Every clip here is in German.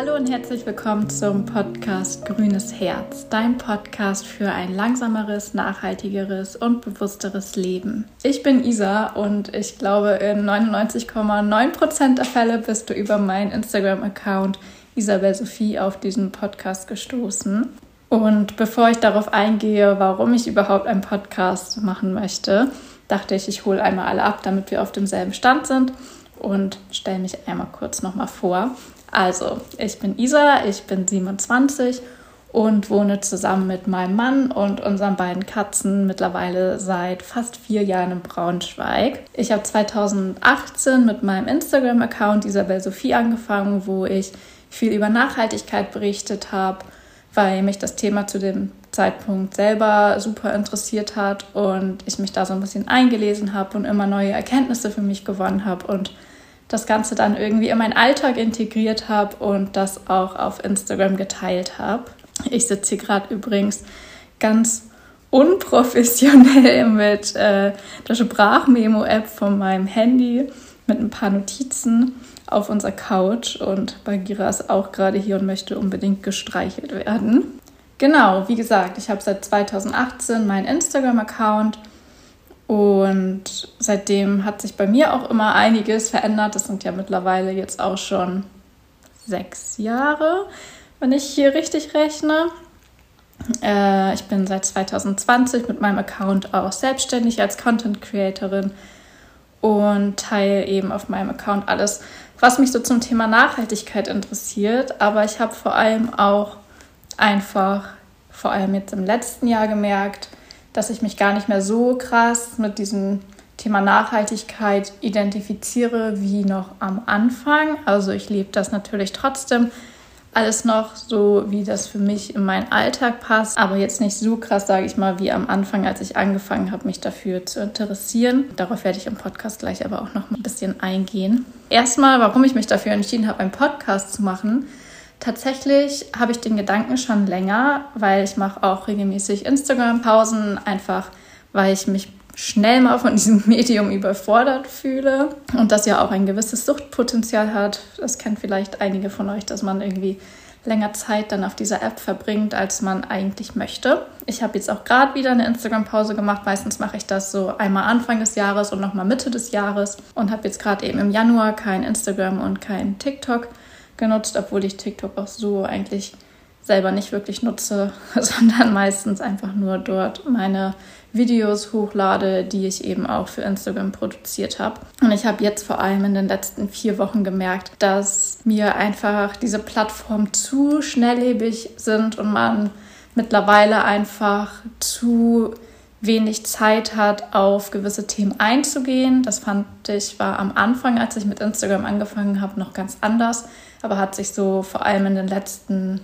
Hallo und herzlich willkommen zum Podcast Grünes Herz, dein Podcast für ein langsameres, nachhaltigeres und bewussteres Leben. Ich bin Isa und ich glaube, in 99,9% der Fälle bist du über meinen Instagram-Account Isabel Sophie auf diesen Podcast gestoßen. Und bevor ich darauf eingehe, warum ich überhaupt einen Podcast machen möchte, dachte ich, ich hole einmal alle ab, damit wir auf demselben Stand sind und stelle mich einmal kurz nochmal vor. Also, ich bin Isa, ich bin 27 und wohne zusammen mit meinem Mann und unseren beiden Katzen mittlerweile seit fast vier Jahren in Braunschweig. Ich habe 2018 mit meinem Instagram-Account Isabel Sophie angefangen, wo ich viel über Nachhaltigkeit berichtet habe, weil mich das Thema zu dem Zeitpunkt selber super interessiert hat und ich mich da so ein bisschen eingelesen habe und immer neue Erkenntnisse für mich gewonnen habe und das Ganze dann irgendwie in meinen Alltag integriert habe und das auch auf Instagram geteilt habe. Ich sitze hier gerade übrigens ganz unprofessionell mit äh, der Sprachmemo-App von meinem Handy mit ein paar Notizen auf unserer Couch und Bagira ist auch gerade hier und möchte unbedingt gestreichelt werden. Genau, wie gesagt, ich habe seit 2018 meinen Instagram-Account und seitdem hat sich bei mir auch immer einiges verändert. Das sind ja mittlerweile jetzt auch schon sechs Jahre, wenn ich hier richtig rechne. Äh, ich bin seit 2020 mit meinem Account auch selbstständig als Content Creatorin und teile eben auf meinem Account alles, was mich so zum Thema Nachhaltigkeit interessiert. Aber ich habe vor allem auch einfach, vor allem jetzt im letzten Jahr gemerkt, dass ich mich gar nicht mehr so krass mit diesem Thema Nachhaltigkeit identifiziere wie noch am Anfang. Also ich lebe das natürlich trotzdem alles noch so, wie das für mich in meinen Alltag passt, aber jetzt nicht so krass, sage ich mal, wie am Anfang, als ich angefangen habe, mich dafür zu interessieren. Darauf werde ich im Podcast gleich aber auch noch ein bisschen eingehen. Erstmal, warum ich mich dafür entschieden habe, einen Podcast zu machen, Tatsächlich habe ich den Gedanken schon länger, weil ich mache auch regelmäßig Instagram-Pausen, einfach weil ich mich schnell mal von diesem Medium überfordert fühle und das ja auch ein gewisses Suchtpotenzial hat. Das kennt vielleicht einige von euch, dass man irgendwie länger Zeit dann auf dieser App verbringt, als man eigentlich möchte. Ich habe jetzt auch gerade wieder eine Instagram-Pause gemacht. Meistens mache ich das so einmal Anfang des Jahres und nochmal Mitte des Jahres und habe jetzt gerade eben im Januar kein Instagram und kein TikTok genutzt, obwohl ich TikTok auch so eigentlich selber nicht wirklich nutze, sondern meistens einfach nur dort meine Videos hochlade, die ich eben auch für Instagram produziert habe. Und ich habe jetzt vor allem in den letzten vier Wochen gemerkt, dass mir einfach diese Plattformen zu schnelllebig sind und man mittlerweile einfach zu wenig Zeit hat, auf gewisse Themen einzugehen. Das fand ich war am Anfang, als ich mit Instagram angefangen habe, noch ganz anders aber hat sich so vor allem in den letzten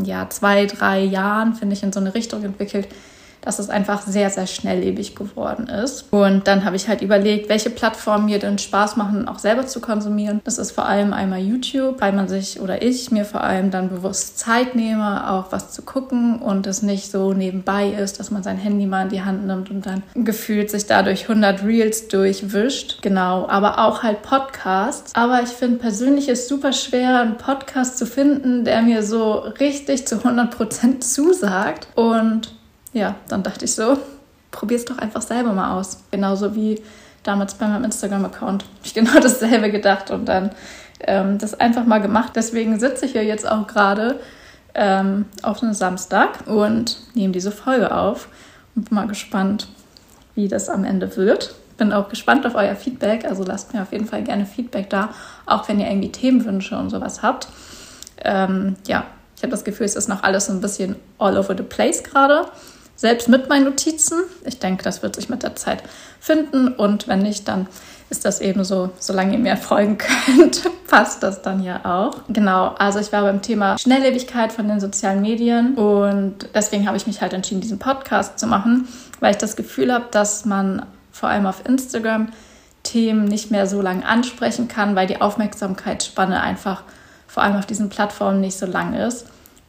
ja, zwei, drei Jahren, finde ich, in so eine Richtung entwickelt, dass es einfach sehr, sehr schnelllebig geworden ist. Und dann habe ich halt überlegt, welche Plattformen mir denn Spaß machen, auch selber zu konsumieren. Das ist vor allem einmal YouTube, weil man sich oder ich mir vor allem dann bewusst Zeit nehme, auch was zu gucken und es nicht so nebenbei ist, dass man sein Handy mal in die Hand nimmt und dann gefühlt sich dadurch 100 Reels durchwischt. Genau, aber auch halt Podcasts. Aber ich finde persönlich ist super schwer, einen Podcast zu finden, der mir so richtig zu 100% zusagt. Und ja, dann dachte ich so, probier es doch einfach selber mal aus. Genauso wie damals bei meinem Instagram-Account. Habe ich genau dasselbe gedacht und dann ähm, das einfach mal gemacht. Deswegen sitze ich hier jetzt auch gerade ähm, auf einem Samstag und nehme diese Folge auf und bin mal gespannt, wie das am Ende wird. Bin auch gespannt auf euer Feedback, also lasst mir auf jeden Fall gerne Feedback da, auch wenn ihr irgendwie Themenwünsche und sowas habt. Ähm, ja, ich habe das Gefühl, es ist noch alles so ein bisschen all over the place gerade selbst mit meinen Notizen. Ich denke, das wird sich mit der Zeit finden und wenn nicht, dann ist das eben so, solange ihr mir folgen könnt, passt das dann ja auch. Genau, also ich war beim Thema Schnelllebigkeit von den sozialen Medien und deswegen habe ich mich halt entschieden, diesen Podcast zu machen, weil ich das Gefühl habe, dass man vor allem auf Instagram Themen nicht mehr so lange ansprechen kann, weil die Aufmerksamkeitsspanne einfach vor allem auf diesen Plattformen nicht so lang ist,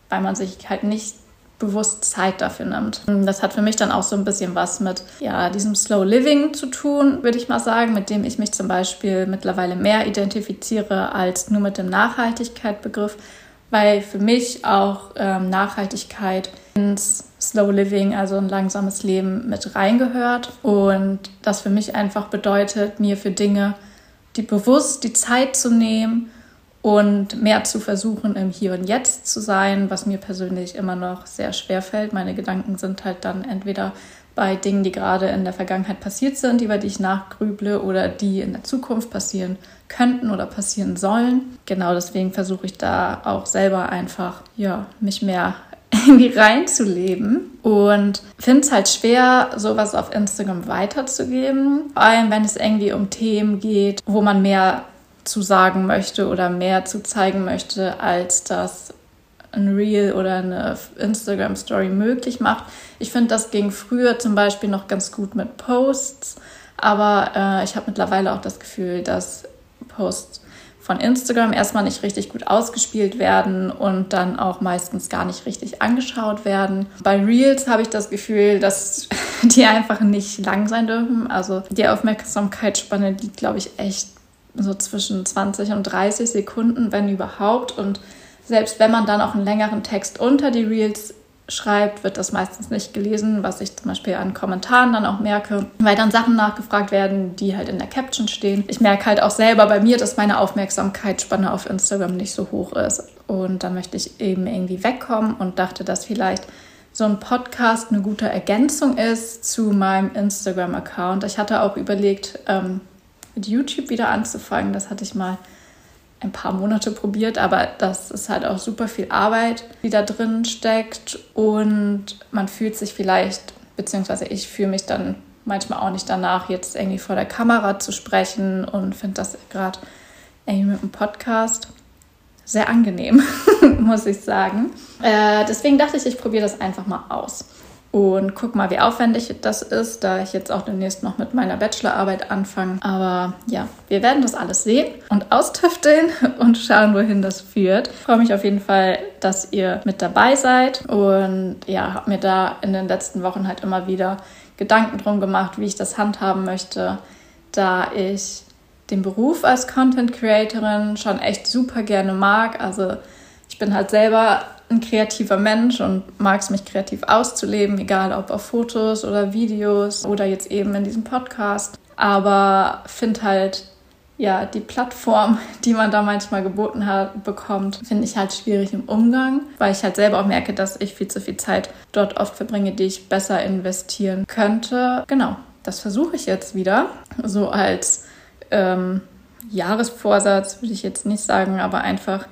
weil man sich halt nicht bewusst Zeit dafür nimmt. Das hat für mich dann auch so ein bisschen was mit ja, diesem Slow Living zu tun, würde ich mal sagen, mit dem ich mich zum Beispiel mittlerweile mehr identifiziere als nur mit dem Nachhaltigkeitsbegriff, weil für mich auch ähm, Nachhaltigkeit ins Slow Living, also ein langsames Leben mit reingehört und das für mich einfach bedeutet, mir für Dinge die bewusst die Zeit zu nehmen und mehr zu versuchen, im Hier und Jetzt zu sein, was mir persönlich immer noch sehr schwer fällt. Meine Gedanken sind halt dann entweder bei Dingen, die gerade in der Vergangenheit passiert sind, über die ich nachgrüble oder die in der Zukunft passieren könnten oder passieren sollen. Genau deswegen versuche ich da auch selber einfach, ja, mich mehr irgendwie reinzuleben und finde es halt schwer, sowas auf Instagram weiterzugeben. Vor allem, wenn es irgendwie um Themen geht, wo man mehr zu sagen möchte oder mehr zu zeigen möchte, als das ein Reel oder eine Instagram Story möglich macht. Ich finde, das ging früher zum Beispiel noch ganz gut mit Posts, aber äh, ich habe mittlerweile auch das Gefühl, dass Posts von Instagram erstmal nicht richtig gut ausgespielt werden und dann auch meistens gar nicht richtig angeschaut werden. Bei Reels habe ich das Gefühl, dass die einfach nicht lang sein dürfen. Also die Aufmerksamkeitsspanne liegt, glaube ich, echt so zwischen 20 und 30 Sekunden, wenn überhaupt. Und selbst wenn man dann auch einen längeren Text unter die Reels schreibt, wird das meistens nicht gelesen, was ich zum Beispiel an Kommentaren dann auch merke, weil dann Sachen nachgefragt werden, die halt in der Caption stehen. Ich merke halt auch selber bei mir, dass meine Aufmerksamkeitsspanne auf Instagram nicht so hoch ist. Und da möchte ich eben irgendwie wegkommen und dachte, dass vielleicht so ein Podcast eine gute Ergänzung ist zu meinem Instagram-Account. Ich hatte auch überlegt, ähm, mit YouTube wieder anzufangen. Das hatte ich mal ein paar Monate probiert, aber das ist halt auch super viel Arbeit, die da drin steckt und man fühlt sich vielleicht, beziehungsweise ich fühle mich dann manchmal auch nicht danach, jetzt irgendwie vor der Kamera zu sprechen und finde das gerade irgendwie mit dem Podcast sehr angenehm, muss ich sagen. Äh, deswegen dachte ich, ich probiere das einfach mal aus und guck mal, wie aufwendig das ist, da ich jetzt auch demnächst noch mit meiner Bachelorarbeit anfange. Aber ja, wir werden das alles sehen und austüfteln und schauen, wohin das führt. Ich freue mich auf jeden Fall, dass ihr mit dabei seid und ja, habe mir da in den letzten Wochen halt immer wieder Gedanken drum gemacht, wie ich das handhaben möchte, da ich den Beruf als Content Creatorin schon echt super gerne mag. Also ich bin halt selber ein kreativer Mensch und mag es, mich kreativ auszuleben, egal ob auf Fotos oder Videos oder jetzt eben in diesem Podcast. Aber finde halt, ja, die Plattform, die man da manchmal geboten hat, bekommt, finde ich halt schwierig im Umgang, weil ich halt selber auch merke, dass ich viel zu viel Zeit dort oft verbringe, die ich besser investieren könnte. Genau, das versuche ich jetzt wieder. So als ähm, Jahresvorsatz würde ich jetzt nicht sagen, aber einfach,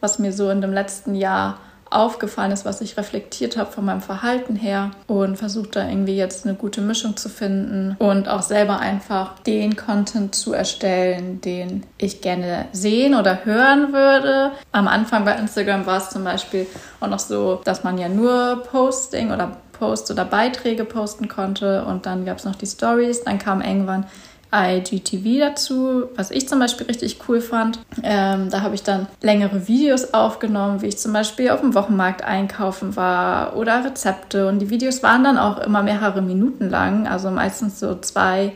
was mir so in dem letzten Jahr aufgefallen ist, was ich reflektiert habe von meinem Verhalten her und versucht da irgendwie jetzt eine gute Mischung zu finden und auch selber einfach den Content zu erstellen, den ich gerne sehen oder hören würde. Am Anfang bei Instagram war es zum Beispiel auch noch so, dass man ja nur Posting oder Posts oder Beiträge posten konnte und dann gab es noch die Stories. Dann kam irgendwann IGTV dazu, was ich zum Beispiel richtig cool fand. Ähm, da habe ich dann längere Videos aufgenommen, wie ich zum Beispiel auf dem Wochenmarkt einkaufen war oder Rezepte. Und die Videos waren dann auch immer mehrere Minuten lang, also meistens so zwei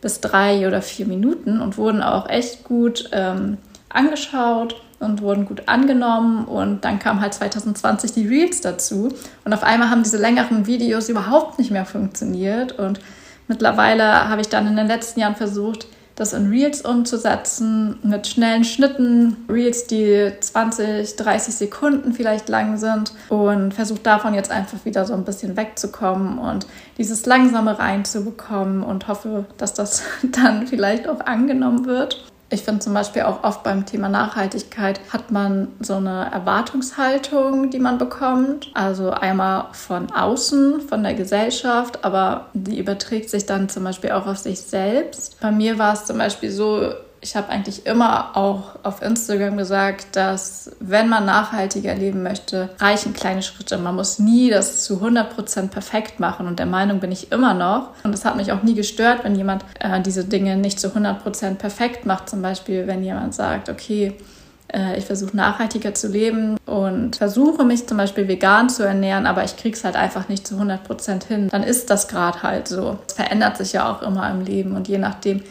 bis drei oder vier Minuten und wurden auch echt gut ähm, angeschaut und wurden gut angenommen. Und dann kam halt 2020 die Reels dazu. Und auf einmal haben diese längeren Videos überhaupt nicht mehr funktioniert. Und Mittlerweile habe ich dann in den letzten Jahren versucht, das in Reels umzusetzen, mit schnellen Schnitten, Reels, die 20, 30 Sekunden vielleicht lang sind und versucht davon jetzt einfach wieder so ein bisschen wegzukommen und dieses Langsame reinzubekommen und hoffe, dass das dann vielleicht auch angenommen wird. Ich finde zum Beispiel auch oft beim Thema Nachhaltigkeit hat man so eine Erwartungshaltung, die man bekommt. Also einmal von außen, von der Gesellschaft, aber die überträgt sich dann zum Beispiel auch auf sich selbst. Bei mir war es zum Beispiel so, ich habe eigentlich immer auch auf Instagram gesagt, dass wenn man nachhaltiger leben möchte, reichen kleine Schritte. Man muss nie das zu 100% perfekt machen und der Meinung bin ich immer noch. Und es hat mich auch nie gestört, wenn jemand äh, diese Dinge nicht zu 100% perfekt macht. Zum Beispiel, wenn jemand sagt, okay, äh, ich versuche nachhaltiger zu leben und versuche mich zum Beispiel vegan zu ernähren, aber ich kriege es halt einfach nicht zu 100% hin. Dann ist das gerade halt so. Es verändert sich ja auch immer im Leben und je nachdem,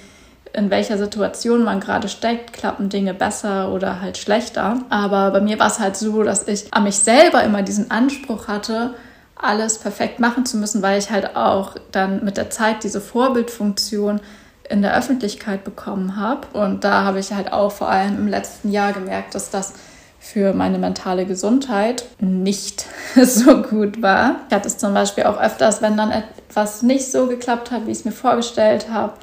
in welcher Situation man gerade steckt, klappen Dinge besser oder halt schlechter. Aber bei mir war es halt so, dass ich an mich selber immer diesen Anspruch hatte, alles perfekt machen zu müssen, weil ich halt auch dann mit der Zeit diese Vorbildfunktion in der Öffentlichkeit bekommen habe. Und da habe ich halt auch vor allem im letzten Jahr gemerkt, dass das für meine mentale Gesundheit nicht so gut war. Ich hatte es zum Beispiel auch öfters, wenn dann etwas nicht so geklappt hat, wie ich es mir vorgestellt habe,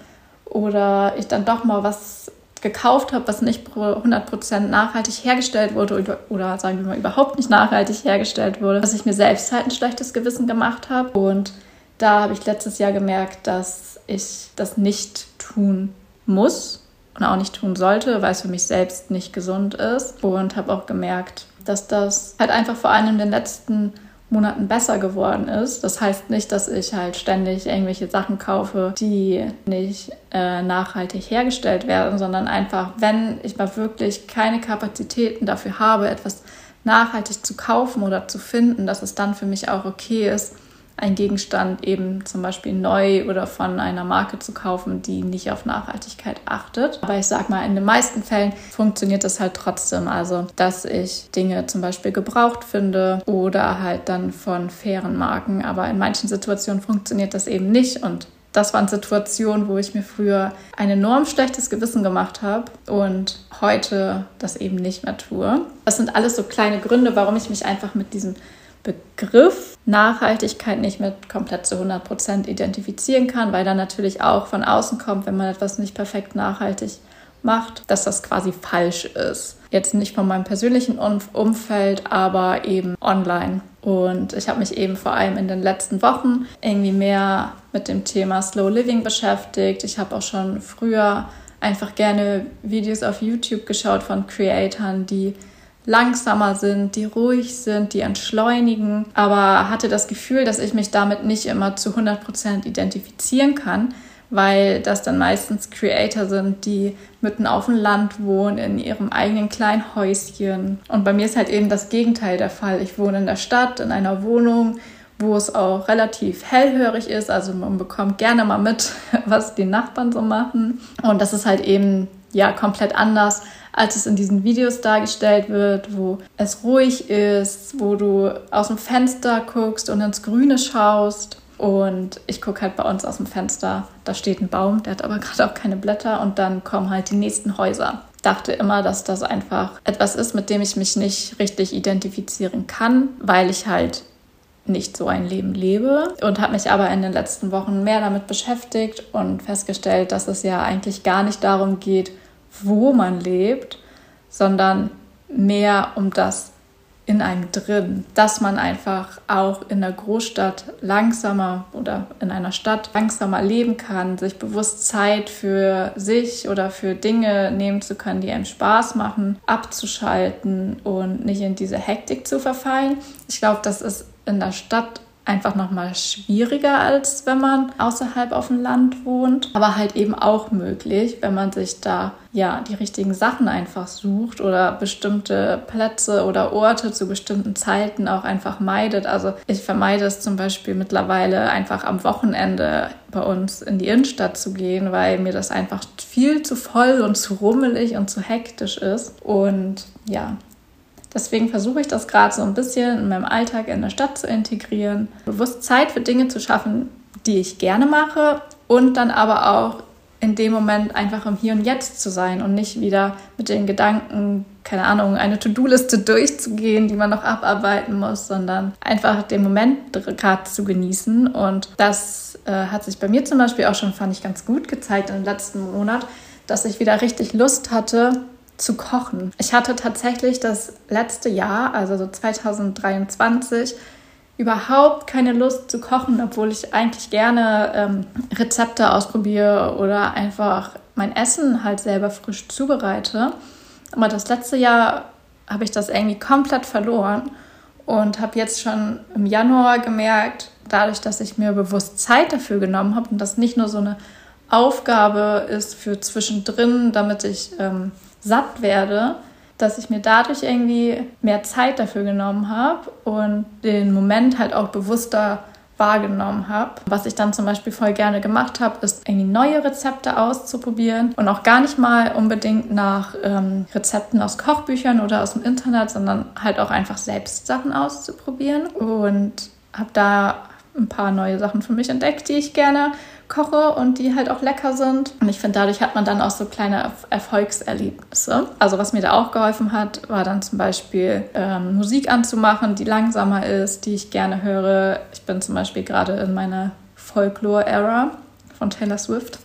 oder ich dann doch mal was gekauft habe, was nicht 100% nachhaltig hergestellt wurde oder, sagen wir mal überhaupt nicht nachhaltig hergestellt wurde, dass ich mir selbst halt ein schlechtes Gewissen gemacht habe. Und da habe ich letztes Jahr gemerkt, dass ich das nicht tun muss und auch nicht tun sollte, weil es für mich selbst nicht gesund ist. Und habe auch gemerkt, dass das halt einfach vor allem in den letzten Monaten besser geworden ist. Das heißt nicht, dass ich halt ständig irgendwelche Sachen kaufe, die nicht äh, nachhaltig hergestellt werden, sondern einfach, wenn ich mal wirklich keine Kapazitäten dafür habe, etwas nachhaltig zu kaufen oder zu finden, dass es dann für mich auch okay ist, ein Gegenstand eben zum Beispiel neu oder von einer Marke zu kaufen, die nicht auf Nachhaltigkeit achtet. Aber ich sag mal, in den meisten Fällen funktioniert das halt trotzdem. Also, dass ich Dinge zum Beispiel gebraucht finde oder halt dann von fairen Marken. Aber in manchen Situationen funktioniert das eben nicht und das waren Situationen, wo ich mir früher ein enorm schlechtes Gewissen gemacht habe und heute das eben nicht mehr tue. Das sind alles so kleine Gründe, warum ich mich einfach mit diesem Begriff Nachhaltigkeit nicht mit komplett zu 100 Prozent identifizieren kann, weil dann natürlich auch von außen kommt, wenn man etwas nicht perfekt nachhaltig macht, dass das quasi falsch ist. Jetzt nicht von meinem persönlichen Umfeld, aber eben online. Und ich habe mich eben vor allem in den letzten Wochen irgendwie mehr mit dem Thema Slow Living beschäftigt. Ich habe auch schon früher einfach gerne Videos auf YouTube geschaut von Creatoren, die langsamer sind, die ruhig sind, die entschleunigen, aber hatte das Gefühl, dass ich mich damit nicht immer zu 100% identifizieren kann, weil das dann meistens Creator sind, die mitten auf dem Land wohnen, in ihrem eigenen kleinen Häuschen. Und bei mir ist halt eben das Gegenteil der Fall. Ich wohne in der Stadt, in einer Wohnung, wo es auch relativ hellhörig ist. Also man bekommt gerne mal mit, was die Nachbarn so machen. Und das ist halt eben ja komplett anders als es in diesen Videos dargestellt wird, wo es ruhig ist, wo du aus dem Fenster guckst und ins Grüne schaust. Und ich gucke halt bei uns aus dem Fenster, da steht ein Baum, der hat aber gerade auch keine Blätter und dann kommen halt die nächsten Häuser. Dachte immer, dass das einfach etwas ist, mit dem ich mich nicht richtig identifizieren kann, weil ich halt nicht so ein Leben lebe und habe mich aber in den letzten Wochen mehr damit beschäftigt und festgestellt, dass es ja eigentlich gar nicht darum geht, wo man lebt, sondern mehr um das in einem drin, dass man einfach auch in der Großstadt langsamer oder in einer Stadt langsamer leben kann, sich bewusst Zeit für sich oder für Dinge nehmen zu können, die einem Spaß machen, abzuschalten und nicht in diese Hektik zu verfallen. Ich glaube, das ist in der Stadt einfach noch mal schwieriger als wenn man außerhalb auf dem Land wohnt, aber halt eben auch möglich, wenn man sich da ja die richtigen Sachen einfach sucht oder bestimmte Plätze oder Orte zu bestimmten Zeiten auch einfach meidet. Also ich vermeide es zum Beispiel mittlerweile einfach am Wochenende bei uns in die Innenstadt zu gehen, weil mir das einfach viel zu voll und zu rummelig und zu hektisch ist. Und ja, Deswegen versuche ich das gerade so ein bisschen in meinem Alltag in der Stadt zu integrieren, bewusst Zeit für Dinge zu schaffen, die ich gerne mache und dann aber auch in dem Moment einfach im Hier und Jetzt zu sein und nicht wieder mit den Gedanken, keine Ahnung, eine To-Do-Liste durchzugehen, die man noch abarbeiten muss, sondern einfach den Moment gerade zu genießen. Und das äh, hat sich bei mir zum Beispiel auch schon, fand ich, ganz gut gezeigt im letzten Monat, dass ich wieder richtig Lust hatte, zu kochen. Ich hatte tatsächlich das letzte Jahr, also so 2023, überhaupt keine Lust zu kochen, obwohl ich eigentlich gerne ähm, Rezepte ausprobiere oder einfach mein Essen halt selber frisch zubereite. Aber das letzte Jahr habe ich das irgendwie komplett verloren und habe jetzt schon im Januar gemerkt, dadurch, dass ich mir bewusst Zeit dafür genommen habe und das nicht nur so eine Aufgabe ist für zwischendrin, damit ich ähm, satt werde, dass ich mir dadurch irgendwie mehr Zeit dafür genommen habe und den Moment halt auch bewusster wahrgenommen habe. Was ich dann zum Beispiel voll gerne gemacht habe, ist irgendwie neue Rezepte auszuprobieren und auch gar nicht mal unbedingt nach ähm, Rezepten aus Kochbüchern oder aus dem Internet, sondern halt auch einfach selbst Sachen auszuprobieren und habe da ein paar neue Sachen für mich entdeckt, die ich gerne koche und die halt auch lecker sind. Und ich finde, dadurch hat man dann auch so kleine Erfolgserlebnisse. Also was mir da auch geholfen hat, war dann zum Beispiel ähm, Musik anzumachen, die langsamer ist, die ich gerne höre. Ich bin zum Beispiel gerade in meiner Folklore-Era von Taylor Swift.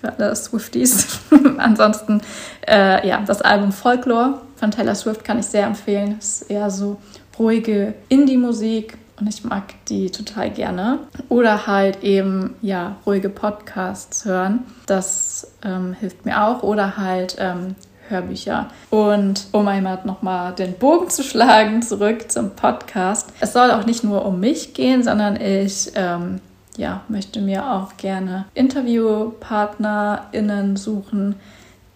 Für alle Swifties. Ansonsten, äh, ja, das Album Folklore von Taylor Swift kann ich sehr empfehlen. Es ist eher so ruhige Indie-Musik und ich mag die total gerne. Oder halt eben, ja, ruhige Podcasts hören. Das ähm, hilft mir auch. Oder halt ähm, Hörbücher. Und um einmal nochmal den Bogen zu schlagen, zurück zum Podcast. Es soll auch nicht nur um mich gehen, sondern ich ähm, ja, möchte mir auch gerne InterviewpartnerInnen suchen,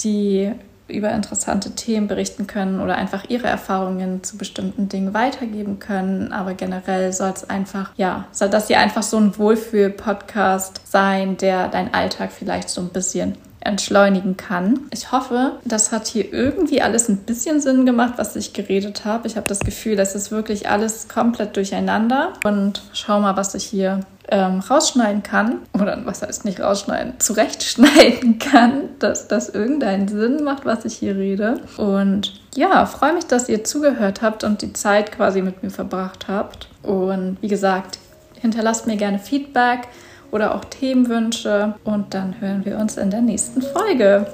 die über interessante Themen berichten können oder einfach ihre Erfahrungen zu bestimmten Dingen weitergeben können. Aber generell soll es einfach, ja, soll das hier einfach so ein Wohlfühl-Podcast sein, der deinen Alltag vielleicht so ein bisschen entschleunigen kann. Ich hoffe, das hat hier irgendwie alles ein bisschen Sinn gemacht, was ich geredet habe. Ich habe das Gefühl, das ist wirklich alles komplett durcheinander. Und schau mal, was ich hier ähm, rausschneiden kann, oder was heißt nicht rausschneiden, zurechtschneiden kann, dass das irgendeinen Sinn macht, was ich hier rede. Und ja, freue mich, dass ihr zugehört habt und die Zeit quasi mit mir verbracht habt. Und wie gesagt, hinterlasst mir gerne Feedback oder auch Themenwünsche und dann hören wir uns in der nächsten Folge.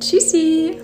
Tschüssi!